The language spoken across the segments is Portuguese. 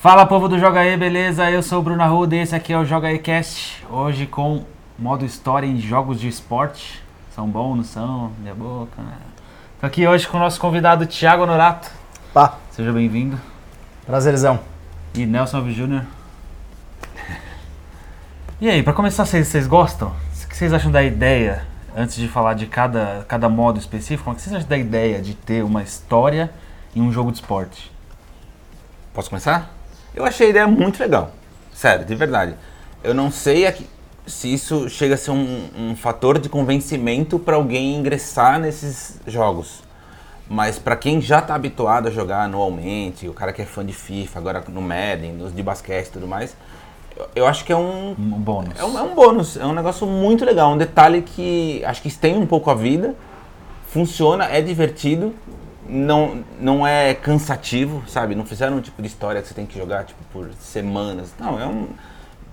Fala povo do Joga aí, beleza? Eu sou o Bruno Arruda e esse aqui é o Joga aí Cast. Hoje com modo história em jogos de esporte. São bons, não são? Minha boca, né? Tô aqui hoje com o nosso convidado Thiago Honorato. Pá, Seja bem-vindo. prazerzão. E Nelson Alves Jr. E aí, pra começar, vocês, vocês gostam? O que vocês acham da ideia, antes de falar de cada, cada modo específico, o que vocês acham da ideia de ter uma história em um jogo de esporte? Posso começar? Eu achei a ideia muito legal. Sério, de verdade. Eu não sei aqui- se isso chega a ser um, um fator de convencimento para alguém ingressar nesses jogos. Mas para quem já está habituado a jogar anualmente, o cara que é fã de FIFA, agora no Madden, nos de basquete e tudo mais, eu, eu acho que é um, Um bônus. é um, é um bônus, é um negócio muito legal, um detalhe que acho que estende um pouco a vida, funciona, é divertido, não, não é cansativo, sabe? Não fizeram um tipo de história que você tem que jogar tipo, por semanas. Não, é um.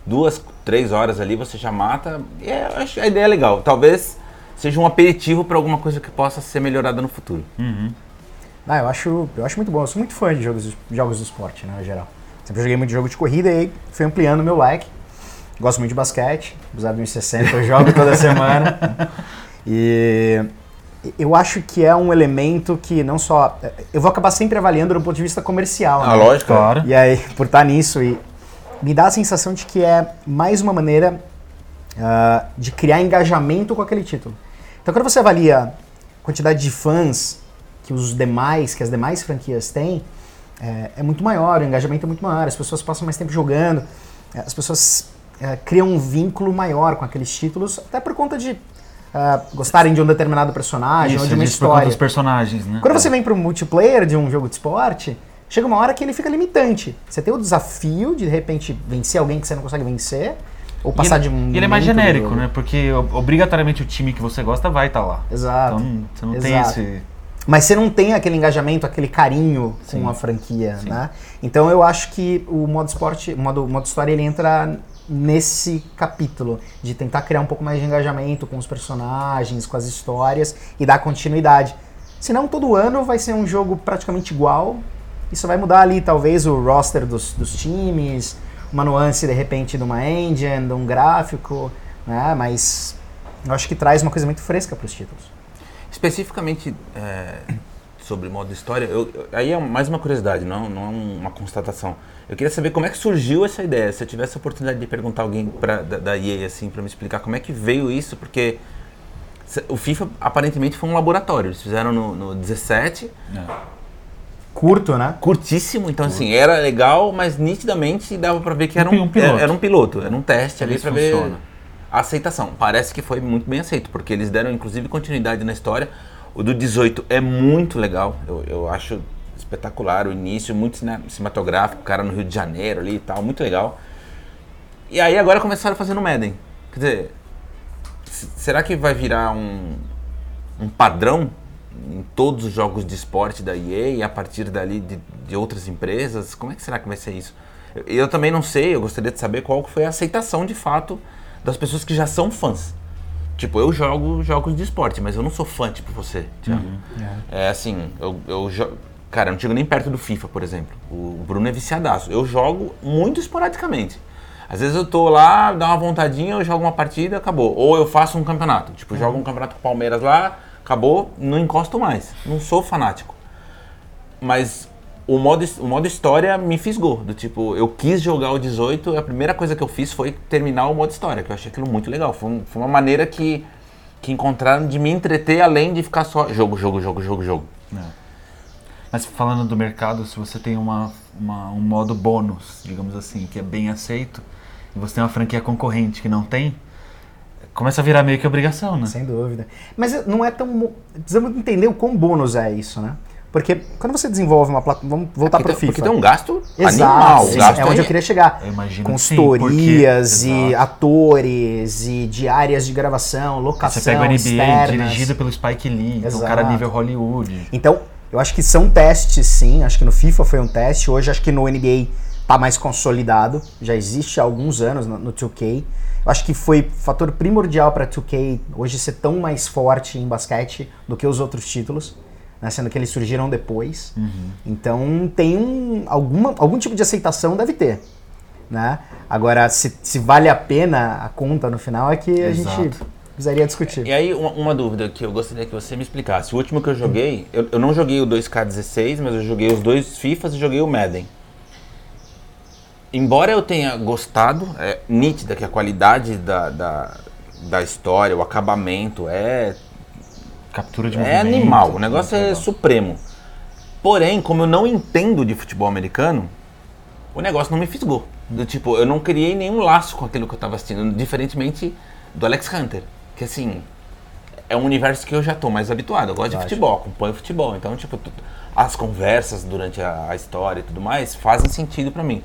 Duas, três horas ali você já mata. E é, eu acho que a ideia é legal. Talvez seja um aperitivo para alguma coisa que possa ser melhorada no futuro. Ah, eu acho, eu acho muito bom. Eu sou muito fã de jogos, jogos do esporte, né, no geral. Sempre joguei muito jogo de corrida e aí fui ampliando meu leque. Gosto muito de basquete, apesar de 1,60 eu jogo toda semana. E eu acho que é um elemento que não só... Eu vou acabar sempre avaliando do ponto de vista comercial, né? Ah, lógico. Claro. E aí, por estar nisso, e me dá a sensação de que é mais uma maneira ah, de criar engajamento com aquele título. Então, quando você avalia a quantidade de fãs que os demais, que as demais franquias têm, é, é muito maior, o engajamento é muito maior, as pessoas passam mais tempo jogando, as pessoas eh, criam um vínculo maior com aqueles títulos, até por conta de ah, gostarem de um determinado personagem Isso, ou de uma história. dos personagens, né? Quando você vem para um multiplayer de um jogo de esporte, chega uma hora que ele fica limitante. Você tem o desafio de de repente vencer alguém que você não consegue vencer, ou passar ele, de um. ele é mais genérico, né? Porque obrigatoriamente o time que você gosta vai estar lá. Exato. Então você não tem Exato. esse. Mas você não tem aquele engajamento, aquele carinho Sim. com a franquia, Sim. né? Então eu acho que o modo esporte, o modo, modo história, ele entra nesse capítulo de tentar criar um pouco mais de engajamento com os personagens, com as histórias e dar continuidade. Senão todo ano vai ser um jogo praticamente igual. Isso vai mudar ali talvez o roster dos, dos times, uma nuance de repente de uma engine, de um gráfico, né? Mas eu acho que traz uma coisa muito fresca para os títulos. Especificamente é, sobre modo história, eu- aí é mais uma curiosidade, não, não é uma constatação. Eu queria saber como é que surgiu essa ideia. Se eu tivesse a oportunidade de perguntar alguém pra, da, da EA assim, para me explicar como é que veio isso, porque o FIFA aparentemente foi um laboratório. Eles fizeram no, no 17, Curto, né? curtíssimo, então assim, era legal, mas nitidamente dava para ver que era Um um, piloto. era, era um piloto, era um teste ali para ver aceitação. Parece que foi muito bem aceito, porque eles deram inclusive continuidade na história. O do 18 é muito legal, eu, eu acho espetacular o início, muito cine- cinematográfico, o cara no Rio de Janeiro ali e tal, muito legal. E aí agora começaram a fazer no Madden. Quer dizer, será que vai virar um, um padrão em todos os jogos de esporte da EA e a partir dali de, de outras empresas? Como é que será que vai ser isso? Eu, eu também não sei, eu gostaria de saber qual foi a aceitação de fato das pessoas que já são fãs. Tipo, eu jogo jogos de esporte, mas eu não sou fã, tipo você, Thiago. É assim, eu, eu jo- Cara, eu não chego nem perto do FIFA, por exemplo. O Bruno é viciadaço. Eu jogo muito esporadicamente. Às vezes eu tô lá, dá uma vontadinha, eu jogo uma partida, acabou. Ou eu faço um campeonato. Tipo, jogo um campeonato com o Palmeiras lá, acabou, não encosto mais. Não sou fanático. Mas o modo, o modo história me fisgou. Do tipo, eu quis jogar o 18, a primeira coisa que eu fiz foi terminar o modo história, que eu achei aquilo muito legal. Foi, um- foi uma maneira que, que encontraram de me entreter além de ficar só jogo, jogo, jogo, jogo, jogo. Mas falando do mercado, se você tem uma, uma- um modo bônus, digamos assim, que é bem aceito, e você tem uma franquia concorrente que não tem, começa a virar meio que obrigação, né? Sem dúvida. Mas não é tão. mo- Precisamos entender o quão bônus é isso, né? Porque quando você desenvolve uma plataforma. Vamos voltar Porque para o FIFA. Porque tem um gasto Exato, animal. sim, gasto é onde eu queria chegar. Eu imagino que sim, Consultorias porque- e exato. atores e diárias de gravação, locação, Você pega o NBA externas. dirigido pelo Spike Lee, então o cara Exato. nível Hollywood. Então, eu acho que são testes, sim. Acho que no FIFA foi um teste. Hoje, acho que no NBA tá mais consolidado. Já existe há alguns anos no, no 2K. Eu acho que foi fator primordial para 2K hoje ser tão mais forte em basquete do que os outros títulos. Né, sendo que eles surgiram depois. Então tem um, alguma, algum tipo de aceitação deve ter. Né? Agora, se, se vale a pena a conta no final é que a gente Exato. precisaria discutir. E aí, uma, uma dúvida que eu gostaria que você me explicasse. O último que eu joguei, eu, eu não joguei o 2K16, mas eu joguei os dois FIFAs e joguei o Madden. Embora eu tenha gostado, é nítida que a qualidade da, da, da história, o acabamento é, Captura de é movimento. animal. O negócio é legal. supremo. Porém, como eu não entendo de futebol americano, o negócio não me fisgou. Do tipo, eu não criei nenhum laço com aquilo que eu tava assistindo, diferentemente do Alex Hunter, que assim, é um universo que eu já tô mais habituado. Eu gosto de Lógico. futebol, acompanho futebol. Então, tipo, as conversas durante a, a história e tudo mais fazem sentido pra mim.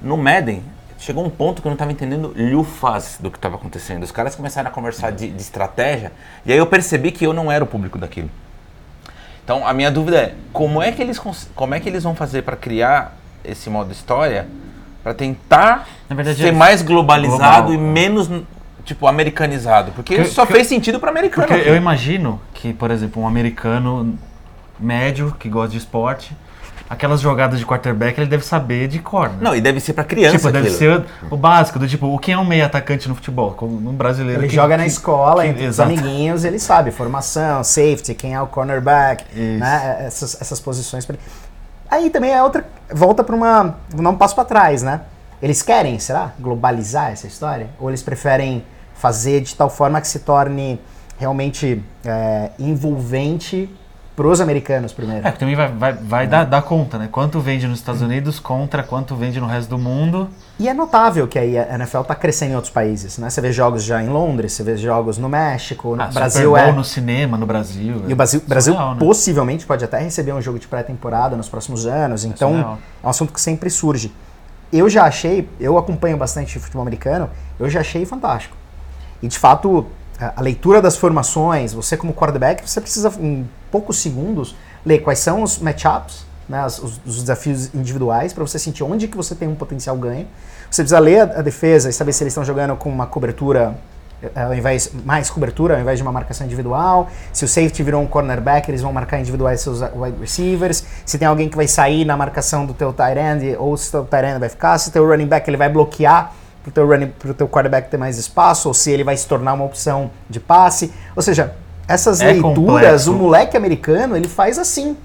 No Madden, chegou um ponto que eu não tava entendendo lufas do que tava acontecendo. Os caras começaram a conversar de, de estratégia, e aí eu percebi que eu não era o público daquilo. Então, a minha dúvida é, como é que eles, como é que eles vão fazer para criar esse modo história para tentar Na verdade, ser é mais globalizado global, e é. menos tipo americanizado, porque Porque- só porque- fez sentido para americano. Porque aqui. eu imagino que, por exemplo, um americano médio que gosta de esporte, aquelas jogadas de quarterback ele deve saber de cor. né? Não, e deve ser para criança tipo, deve aquilo. ser o, básico, do tipo, o que é um meio atacante no futebol? Como um brasileiro. Ele que- joga na que- escola, que- entre os exato. amiguinhos, ele sabe formação, safety, quem é o cornerback, Isso. né? Essas, essas posições. pra. Aí também é outra. Volta para uma. Dar um passo para trás, né? Eles querem, será? Globalizar essa história? Ou eles preferem fazer de tal forma que se torne realmente é, envolvente pros americanos primeiro? É, também vai, vai, vai dar, dar conta, né? Quanto vende nos Estados Unidos contra quanto vende no resto do mundo. E é notável que aí a NFL está crescendo em outros países, né? Você vê jogos já em Londres, você vê jogos no México, no Ah, Brasil Super Bowl é. no cinema, no Brasil. E o Brasil, Brasil Surreal, né? possivelmente pode até receber um jogo de pré-temporada nos próximos anos, então surreal. é um assunto que sempre surge. Eu já achei, eu acompanho bastante futebol americano, eu já achei fantástico. E de fato, a leitura das formações, você como quarterback, você precisa em poucos segundos ler quais são os matchups, né, os, os desafios individuais, para você sentir onde que você tem um potencial ganho. Você precisa ler a, a defesa e saber se eles estão jogando com uma cobertura eh, ao invés mais cobertura ao invés de uma marcação individual. Se o safety virou um cornerback, eles vão marcar individuais seus wide receivers. Se tem alguém que vai sair na marcação do teu tight end ou se o teu tight end vai ficar, se o teu running back ele vai bloquear pro teu running teu quarterback ter mais espaço ou se ele vai se tornar uma opção de passe. Ou seja, essas É leituras, complexo. o moleque americano, ele faz assim.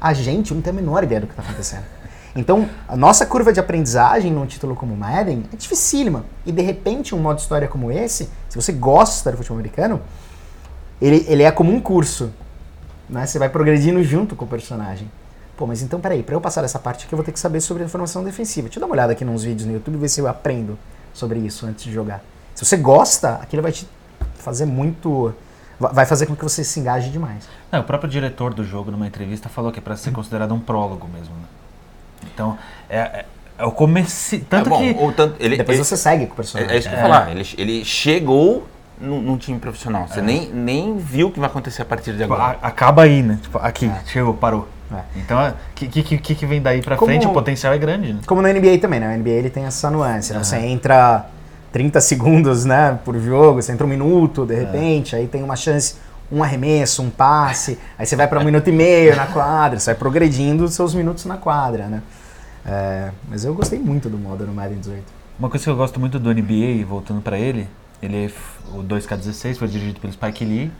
A gente não tem a menor ideia do que está acontecendo. Então, a nossa curva de aprendizagem num título como Madden é dificílima. E de repente, um modo história como esse, se você gosta do futebol americano, ele, ele é como um curso. Né? Você vai progredindo junto com o personagem. Pô, mas então peraí, para eu passar essa parte aqui, eu vou ter que saber sobre a formação defensiva. Deixa eu dar uma olhada aqui nos vídeos no YouTube e ver se eu aprendo sobre isso antes de jogar. Se você gosta, aquilo vai te fazer muito. va- Vai fazer com que você se engaje demais. Não, o próprio diretor do jogo, numa entrevista, falou que é pra ser considerado um prólogo mesmo. Né? Então, é, é, é o começo. Tanto é bom, que. ou tanto, ele, Depois ele- você segue com o é, personagem. é isso que eu ia falar. Ele, ele chegou num, num time profissional. Você nem, nem viu o que vai acontecer a partir de tipo, agora. a- acaba aí, né? Tipo, aqui, chegou, parou. É. Então, o que, que, que, que vem daí pra Como- frente, o potencial é grande, né? Como no NBA também, né? O NBA ele tem essa nuance. né? Você entra 30 segundos né, por jogo, você entra um minuto, de repente, aí tem uma chance, um arremesso, um passe, aí você vai para um minuto e meio na quadra, você vai progredindo os seus minutos na quadra, né? É, mas eu gostei muito do modo no Madden 18. Uma coisa que eu gosto muito do NBA, voltando pra ele, ele é f- o 2K16 foi dirigido pelo Spike Lee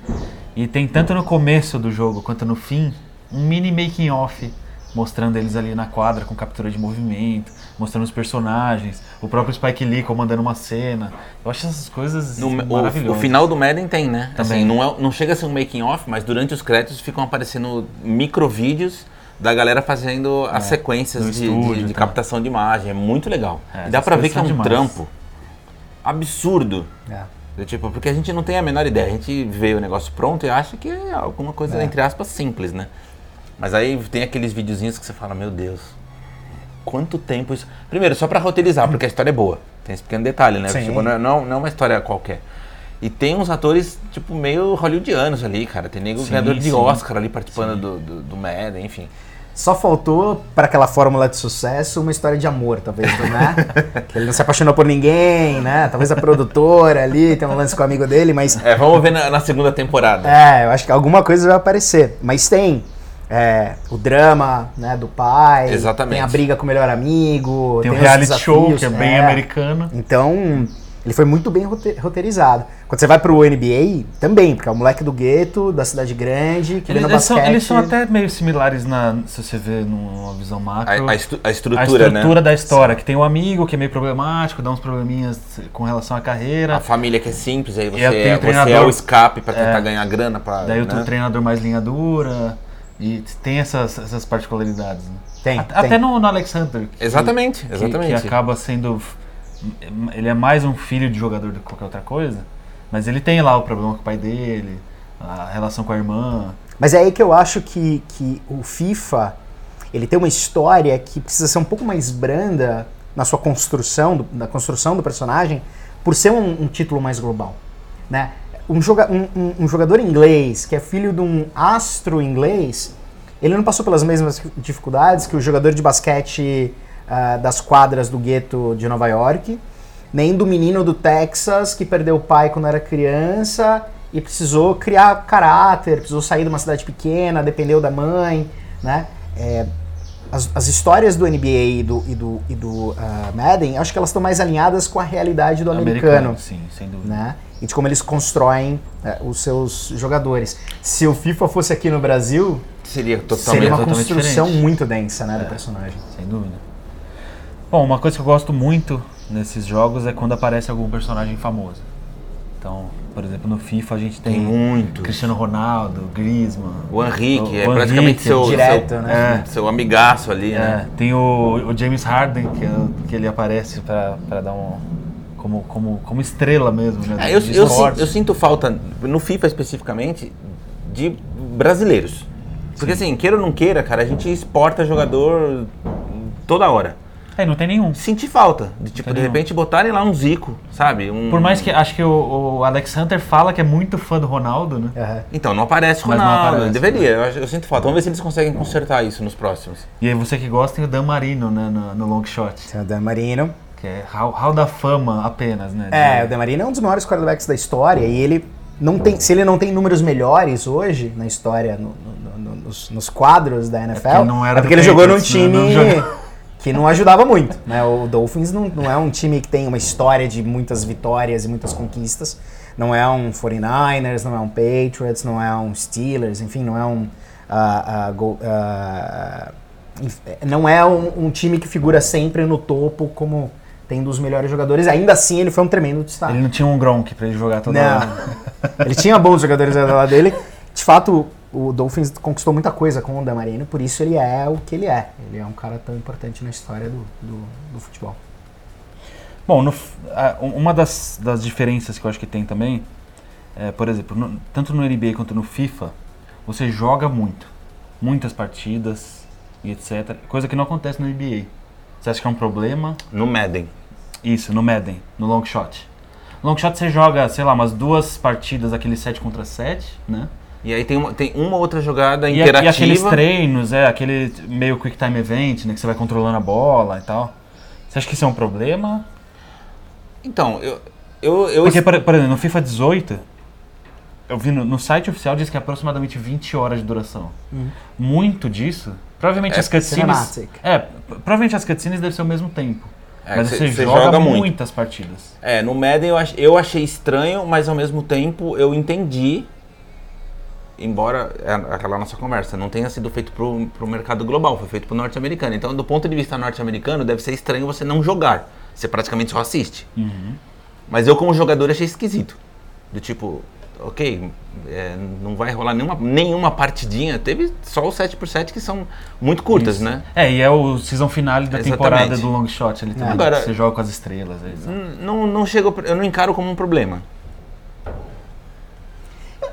e tem tanto no começo do jogo quanto no fim um mini making off mostrando eles ali na quadra com captura de movimento, mostrando os personagens, o próprio Spike Lee comandando uma cena. Eu acho essas coisas No, o, maravilhosas. o final do Madden tem, né? Também. Assim, não, é- não chega a ser um making off, mas durante os créditos ficam aparecendo microvídeos da galera fazendo as sequências de, estúdio, de- de tá. captação de imagem. É muito legal. É, e dá pra ver que é um demais. trampo absurdo. É. Tipo, porque a gente não tem a menor ideia. A gente vê o negócio pronto e acha que é alguma coisa, É. entre aspas, simples, né? Mas aí tem aqueles videozinhos que você fala, meu Deus, quanto tempo isso. Primeiro, só pra roteirizar, porque a história é boa. Tem esse pequeno detalhe, né? Tipo, não, é- não, não é uma história qualquer. E tem uns atores, tipo, meio hollywoodianos ali, cara. Tem nego Sim, ganhador de sim. Oscar ali participando do, do, do Madden, enfim. Só faltou para aquela fórmula de sucesso uma história de amor, talvez, né? ele não se apaixonou por ninguém, né? Talvez a produtora ali tem um lance com o amigo dele, mas É, vamos ver na, na segunda temporada. É, eu acho que alguma coisa vai aparecer. Mas tem. É, o drama né, do pai, Exatamente. tem a briga com o melhor amigo, Tem o os reality show, que é bem americano. Então, ele foi muito bem rote- roteirizado. Quando você vai pro NBA, também, porque é o moleque do gueto, da cidade grande, que vê Eles, no eles são, basquete. eles são até meio similares na, se você vê numa visão macro. A, a estru- a a estrutura, estrutura né? da história, que tem um amigo que é meio problemático, dá uns probleminhas com relação à carreira. A família que é simples, aí você, E tem o é, você é treinador. o escape pra tentar É. ganhar grana. Pra, Daí o né? treinador mais linha dura. E tem essas, essas particularidades. Né? Tem, At- tem. Até no, no Alex Hunter. que- Exatamente, que- exatamente. Que, acaba sendo. Ele é mais um filho de jogador do que qualquer outra coisa. Mas ele tem lá o problema com o pai dele, a relação com a irmã. Mas é aí que eu acho que, que o FIFA ele tem uma história que precisa ser um pouco mais branda na sua construção, do, na construção do personagem, por ser um, um título mais global. Né? Um, joga, um, um- um jogador inglês que é filho de um astro inglês, ele não passou pelas mesmas dificuldades que o jogador de basquete ah, das quadras do gueto de Nova York, nem do menino do Texas que perdeu o pai quando era criança e precisou criar caráter, precisou sair de uma cidade pequena, dependeu da mãe, né? É, as, as histórias do NBA e do, e do, e do ah, Madden, acho que elas estão mais alinhadas com a realidade do americano, Sim, sem dúvida. né? E de como eles constroem eh, os seus jogadores. Se o FIFA fosse aqui no Brasil, Seria totalmente. seria uma totalmente construção diferente. muito densa, né, do personagem. Sem dúvida. Bom, uma coisa que eu gosto muito nesses jogos é quando aparece algum personagem famoso. Então, por exemplo, no FIFA a gente tem, Tem muito. Cristiano Ronaldo, Griezmann. O Henrique, é o praticamente Henrique, seu, direto, seu, né? seu amigaço ali, É, né? tem o, o James Harden, que, é- que ele aparece pra dar um. Como, como, como estrela mesmo, né? É, eu, eu, eu sinto falta, no FIFA especificamente, de brasileiros. Porque assim, queira ou não queira, cara, a gente exporta jogador toda hora. É, não tem nenhum. Senti falta de, tipo, de nenhum. repente botarem lá um Zico, sabe? Um... Por mais que acho que o, o Alex Hunter fala que é muito fã do Ronaldo, né? Aham. Então, não aparece Mas não Ronaldo. aparece, Deveria, eu, acho- eu sinto falta. Vamos ver se eles conseguem consertar isso nos próximos. E aí você que gosta tem o Dan Marino, né, no, no long shot. Tem o Dan Marino. Que é hall, hall da fama apenas, né? É, o Dan Marino é um dos maiores quarterbacks da história e ele não tem, se ele não tem números melhores hoje na história, no- no- no- nos, nos quadros da NFL, porque não era é porque ele jogou num Patriots, né? time Não joga- que não ajudava muito. Né? O Dolphins não, não é um time que tem uma história de muitas vitórias e muitas conquistas. Não é um 49ers, não é um Patriots, não é um Steelers, enfim, não é um. ah, ah, Go- inf- não é um, um time que figura sempre no topo como tendo os melhores jogadores. Ainda assim, ele foi um tremendo destaque. Ele não tinha um Gronk pra ele jogar toda Não. hora. Ele tinha bons jogadores ao lado dele. De fato, o Dolphins conquistou muita coisa com o Damarino, por isso ele é o que ele é. Ele é um cara tão importante na história do, do, do futebol. Bom, no um- uma das, das diferenças que eu acho que tem também, é, por exemplo, no- tanto no NBA quanto no FIFA, você joga muito. Muitas partidas e etc. Coisa que não acontece no NBA. Você acha que é um problema? No Madden. Isso, no Madden, no long shot. Long shot você joga, sei lá, umas duas partidas, aquele 7 contra 7, né? E aí tem uma, tem uma outra jogada E, a- interativa. e aqueles treinos, é, aquele meio quick time event, né? Que você vai controlando a bola e tal. Você acha que isso é um problema? Então, eu. eu, eu Porque, por, por exemplo, no FIFA 18, eu vi no, no site oficial diz que é aproximadamente 20 horas de duração. Muito disso, provavelmente É as cutscenes. cinematic. É, provavelmente as cutscenes devem ser o mesmo tempo. É, mas cê- você, cê joga, joga muito. muitas partidas. É, no Madden eu, ach- eu achei estranho, mas ao mesmo tempo eu entendi. Embora é aquela nossa conversa não tenha sido feito pro, pro mercado global, foi feito pro norte-americano. Então, do ponto de vista norte-americano, deve ser estranho você não jogar. Você praticamente só assiste. Mas eu, como jogador, achei esquisito. Do tipo, ok, é, não vai rolar nenhuma, nenhuma partidinha. Teve só os 7x7 que são muito curtas, Isso. né? É, e é o season finale da Exatamente. temporada do long shot ali também. Agora- você joga com as estrelas. é Não, não chego, eu não encaro como um problema.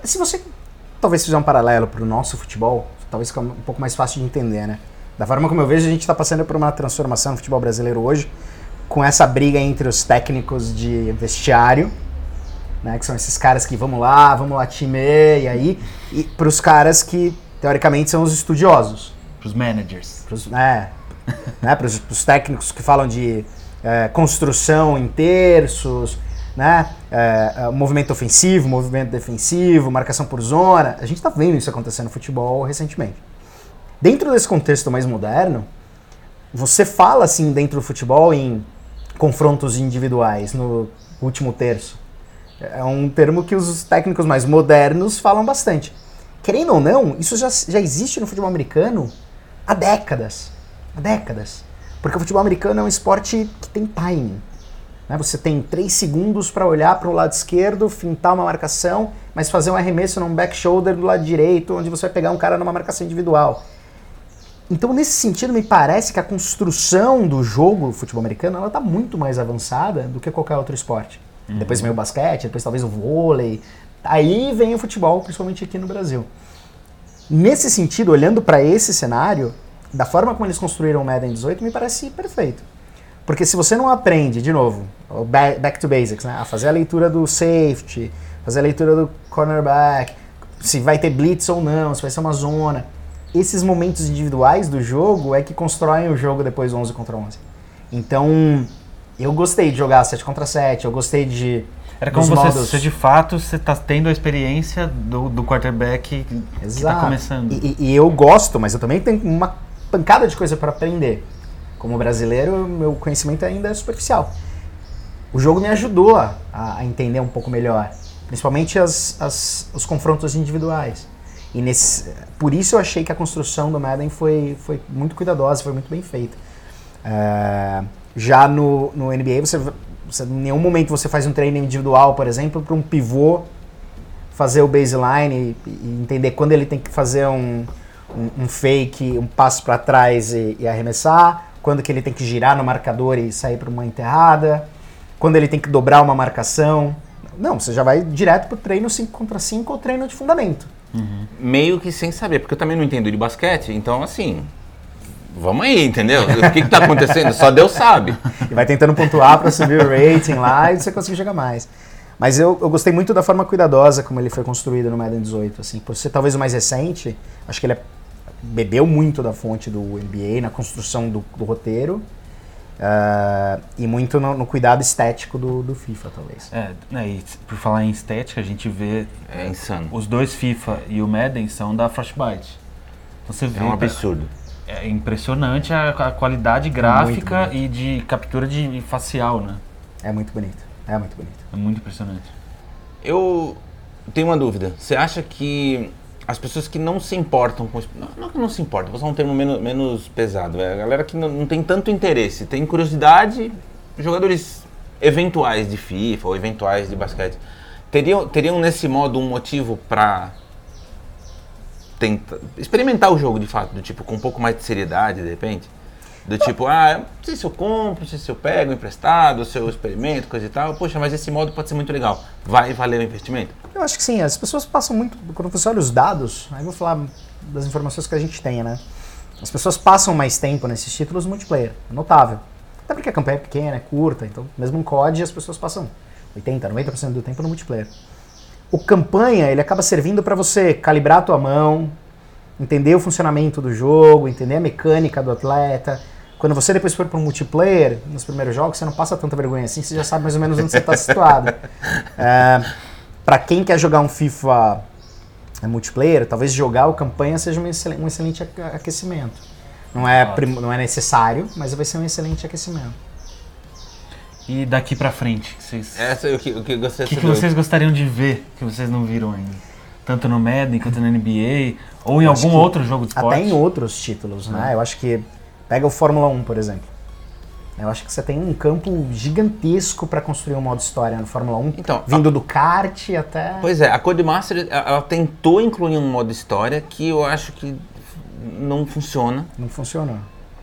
Se você talvez fizer um paralelo para o nosso futebol, talvez fique um pouco mais fácil de entender, né? Da forma como eu vejo, a gente está passando por uma transformação no futebol brasileiro hoje, com essa briga entre os técnicos de vestiário, né, que são esses caras que vamos lá, vamos lá time, e aí, e para os caras que teoricamente são os estudiosos, Pros managers. pros, né, né, pros, pros técnicos que falam de é, construção em terços, né, é, é, movimento ofensivo, movimento defensivo, marcação por zona. A gente está vendo isso acontecer no futebol recentemente. Dentro desse contexto mais moderno, você fala assim dentro do futebol em confrontos individuais no último terço. É um termo que os técnicos mais modernos falam bastante. Querendo ou não, isso já, já existe no futebol americano há décadas. Há décadas. Porque o futebol americano é um esporte que tem timing. Né? Você tem três segundos para olhar para o lado esquerdo, fintar uma marcação, mas fazer um arremesso num back shoulder do lado direito, onde você vai pegar um cara numa marcação individual. Então, nesse sentido, me parece que a construção do jogo do futebol americano ela está muito mais avançada do que qualquer outro esporte. Uhum. Depois vem o basquete, depois talvez o vôlei. Aí vem o futebol, principalmente aqui no Brasil. Nesse sentido, olhando para esse cenário, da forma como eles construíram o Madden 18, me parece perfeito. Porque se você não aprende, de novo, back to basics, né? a fazer a leitura do safety, fazer a leitura do cornerback, se vai ter blitz ou não, se vai ser uma zona esses momentos individuais do jogo é que constroem o jogo depois 11 contra 11. Então, eu gostei de jogar 7 contra 7, eu gostei de. Era como você, você, de fato, você está tendo a experiência do, do quarterback que está começando. E, e, eu gosto, mas eu também tenho uma pancada de coisa para aprender. Como brasileiro, meu conhecimento ainda é superficial. O jogo me ajudou a, a entender um pouco melhor, principalmente as, as, os confrontos individuais. E nesse, por isso eu achei que a construção do Madden foi, foi muito cuidadosa, foi muito bem feita. É, já no, no NBA, você, você, em nenhum momento você faz um treino individual, por exemplo, para um pivô fazer o baseline e, e, entender quando ele tem que fazer um, um, um fake, um passo para trás e, e, arremessar, quando que ele tem que girar no marcador e sair para uma enterrada, quando ele tem que dobrar uma marcação. Não, você já vai direto para o treino 5 contra 5 ou treino de fundamento. Uhum. Meio que sem saber, porque eu também não entendo de basquete, então assim. Vamos aí, entendeu? O que, está acontecendo? Só Deus sabe. E vai tentando pontuar para subir o rating lá e você conseguir jogar mais. Mas eu, eu gostei muito da forma cuidadosa como ele foi construído no Madden 18. Assim, por ser talvez o mais recente, acho que ele é, bebeu muito da fonte do NBA na construção do, do roteiro. Uh, e muito no, no, cuidado estético do, do FIFA, talvez. É, né, e por falar em estética, a gente vê. É insano. Os dois FIFA e o Madden são da Frostbite. Então você vê. É um absurdo. É impressionante a, a qualidade gráfica e de captura de facial, né? É muito bonito. É muito bonito. É muito impressionante. Eu tenho uma dúvida. Você acha que as pessoas que não se importam com não, não que não se importam, vou usar um termo menos, menos pesado, é a galera que não, não, tem tanto interesse, tem curiosidade, jogadores eventuais de FIFA ou eventuais de basquete, teriam, teriam nesse modo um motivo para tentar experimentar o jogo de fato, do tipo com um pouco mais de seriedade de repente? Do tipo, ah, não sei se eu compro, não sei se eu pego emprestado, se eu experimento, coisa e tal. Poxa, mas esse modo pode ser muito legal. Vai valer o investimento? Eu acho que sim. As pessoas passam muito. Quando você olha os dados, aí vou falar das informações que a gente tem, né? As pessoas passam mais tempo nesses títulos multiplayer. Notável. Até porque a campanha é pequena, é curta. Então, mesmo em COD, as pessoas passam 80, 90% do tempo no multiplayer. O campanha, ele acaba servindo para você calibrar a tua mão, entender o funcionamento do jogo, entender a mecânica do atleta, quando você depois for para um multiplayer, nos primeiros jogos, você não passa tanta vergonha assim, você já sabe mais ou menos onde você está situado. É, para quem quer jogar um FIFA é, multiplayer, talvez jogar o campanha seja um excelente, um excelente aquecimento. Não é, não é necessário, mas vai ser um excelente aquecimento. E daqui para frente, vocês... Essa é o que, o que, eu que, que vocês gostariam de ver, que vocês não viram ainda? Tanto no Madden quanto na NBA, ou em eu algum outro jogo de esporte? Até em outros títulos, né? Eu acho que Pega o Fórmula 1, por exemplo. Eu acho que você tem um campo gigantesco para construir um modo história no Fórmula 1, então, vindo a... do kart até. Pois é, a Codemaster ela tentou incluir um modo história que eu acho que não funciona. Não funciona.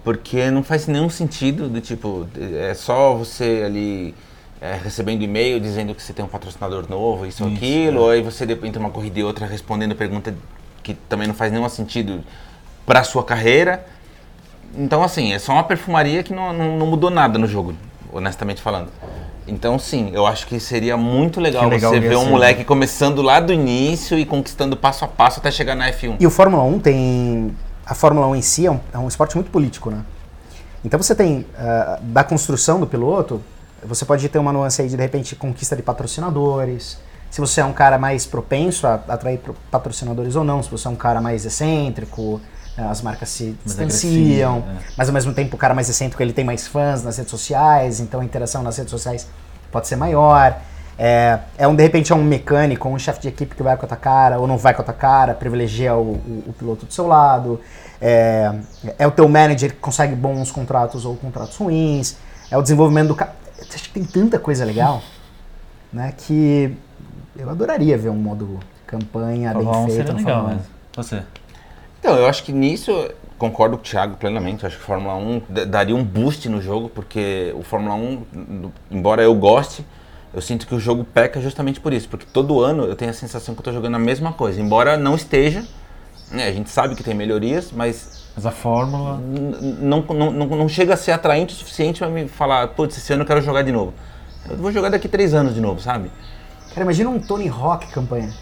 Porque não faz nenhum sentido do tipo, é só você ali é, recebendo e-mail dizendo que você tem um patrocinador novo, isso, ou aquilo, é. ou aí você entre uma corrida e outra respondendo pergunta que também não faz nenhum sentido para sua carreira. Então, assim, é só uma perfumaria que não, não, não, mudou nada no jogo, honestamente falando. Então, sim, eu acho que seria muito legal, legal você ver um moleque começando lá do início e conquistando passo a passo até chegar na F1. E o Fórmula 1 tem. A Fórmula 1 em si é um, é um esporte muito político, né? Então você tem, uh, da construção do piloto, você pode ter uma nuance aí de, de repente, conquista de patrocinadores, se você é um cara mais propenso a atrair patrocinadores ou não, se você é um cara mais excêntrico, as marcas se distanciam, agressivo, é. mas ao mesmo tempo o cara mais excêntrico ele tem mais fãs nas redes sociais, então a interação nas redes sociais pode ser maior. É, é um, de repente, é um mecânico, um chefe de equipe que vai com a tua cara ou não vai com a tua cara, privilegia o, o- o piloto do seu lado. É, é o teu manager que consegue bons contratos ou contratos ruins. É o desenvolvimento do cara. Acho que tem tanta coisa legal, né, que eu adoraria ver um modo campanha bem Fórmula 1 feito seria no legal Fórmula 1. mesmo. Você. Então, eu acho que nisso concordo com o Thiago plenamente. Eu acho que Fórmula 1 d- daria um boost no jogo, porque o Fórmula 1, n- embora eu goste, eu sinto que o jogo peca justamente por isso. Porque todo ano eu tenho a sensação que eu estou jogando a mesma coisa. Embora não esteja, né, a gente sabe que tem melhorias, mas Mas a fórmula. não, não, não, não chega a ser atraente o suficiente para me falar, putz, esse ano eu quero jogar de novo. Eu vou jogar daqui três anos de novo, sabe? Cara, imagina um Tony Hawk campanha,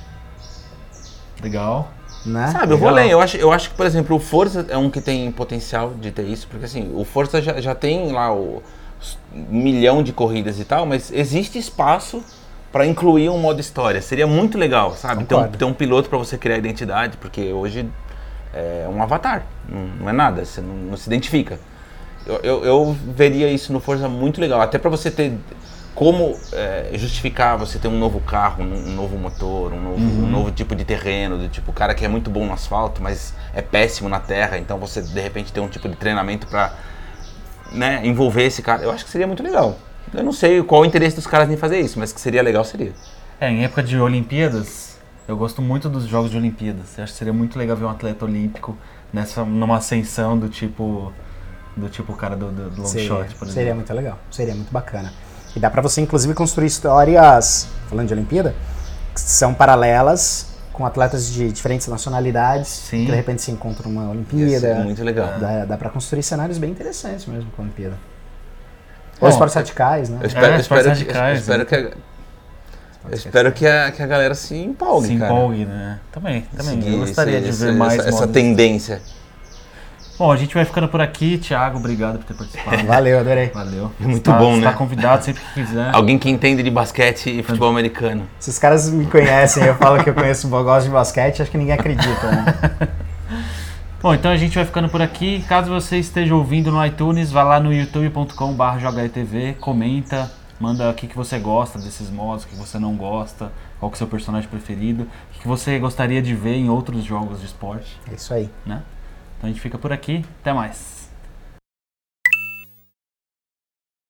Legal. né? Sabe, eu vou além. Eu acho, eu acho que, por exemplo, o Forza é um que tem potencial de ter isso, porque assim, o Forza já, já tem lá o um milhão de corridas e tal, mas existe espaço para incluir um modo história. Seria muito legal, sabe? Ter um, ter um piloto para você criar identidade, porque hoje é um avatar, não, é nada, você não, não se identifica. Eu, eu, eu veria isso no Forza muito legal, até para você ter como é, justificar você ter um novo carro, um, um novo motor, um novo, um novo tipo de terreno, do tipo o cara que é muito bom no asfalto, mas é péssimo na terra, então você de repente ter um tipo de treinamento para né, envolver esse cara. Eu acho que seria muito legal. Eu não sei qual o interesse dos caras em fazer isso, mas que seria legal seria. É, em época de Olimpíadas, eu gosto muito dos jogos de Olimpíadas. Eu acho que seria muito legal ver um atleta olímpico nessa, numa ascensão do tipo. Do tipo o cara do, do, do long Seria, shot, por seria exemplo. muito legal, seria muito bacana. E dá pra você, inclusive, construir histórias, falando de Olimpíada, que são paralelas com atletas de diferentes nacionalidades, Sim. que de repente se encontram numa Olimpíada. ser muito legal. Dá, dá pra construir cenários bem interessantes mesmo com a Olimpíada. Ou esportes radicais, né? Eu espero, É, eu espero, esportes que, eu radicais, espero né? que, a, eu espero que, a, que a galera se empolgue, Se cara. empolgue, né? Também, também. Seguir eu gostaria esse- de ver esse- mais essa, essa tendência. Bom, a gente vai ficando por aqui. Thiago, obrigado por ter participado. Valeu, adorei. Valeu. Muito Tá- bom, né? convidado sempre que quiser. Alguém que entende de basquete e futebol americano. Se os caras me conhecem, eu falo que eu conheço, gosto de basquete, acho que ninguém acredita, né? Bom, então a gente vai ficando por aqui. Caso você esteja ouvindo no iTunes, vá lá no youtube.com.br jogaetv, comenta, manda o que, que você gosta desses modos, o que você não gosta, qual que é o seu personagem preferido, o que, que você gostaria de ver em outros jogos de esporte, É isso aí. né? Então a gente fica por aqui, até mais.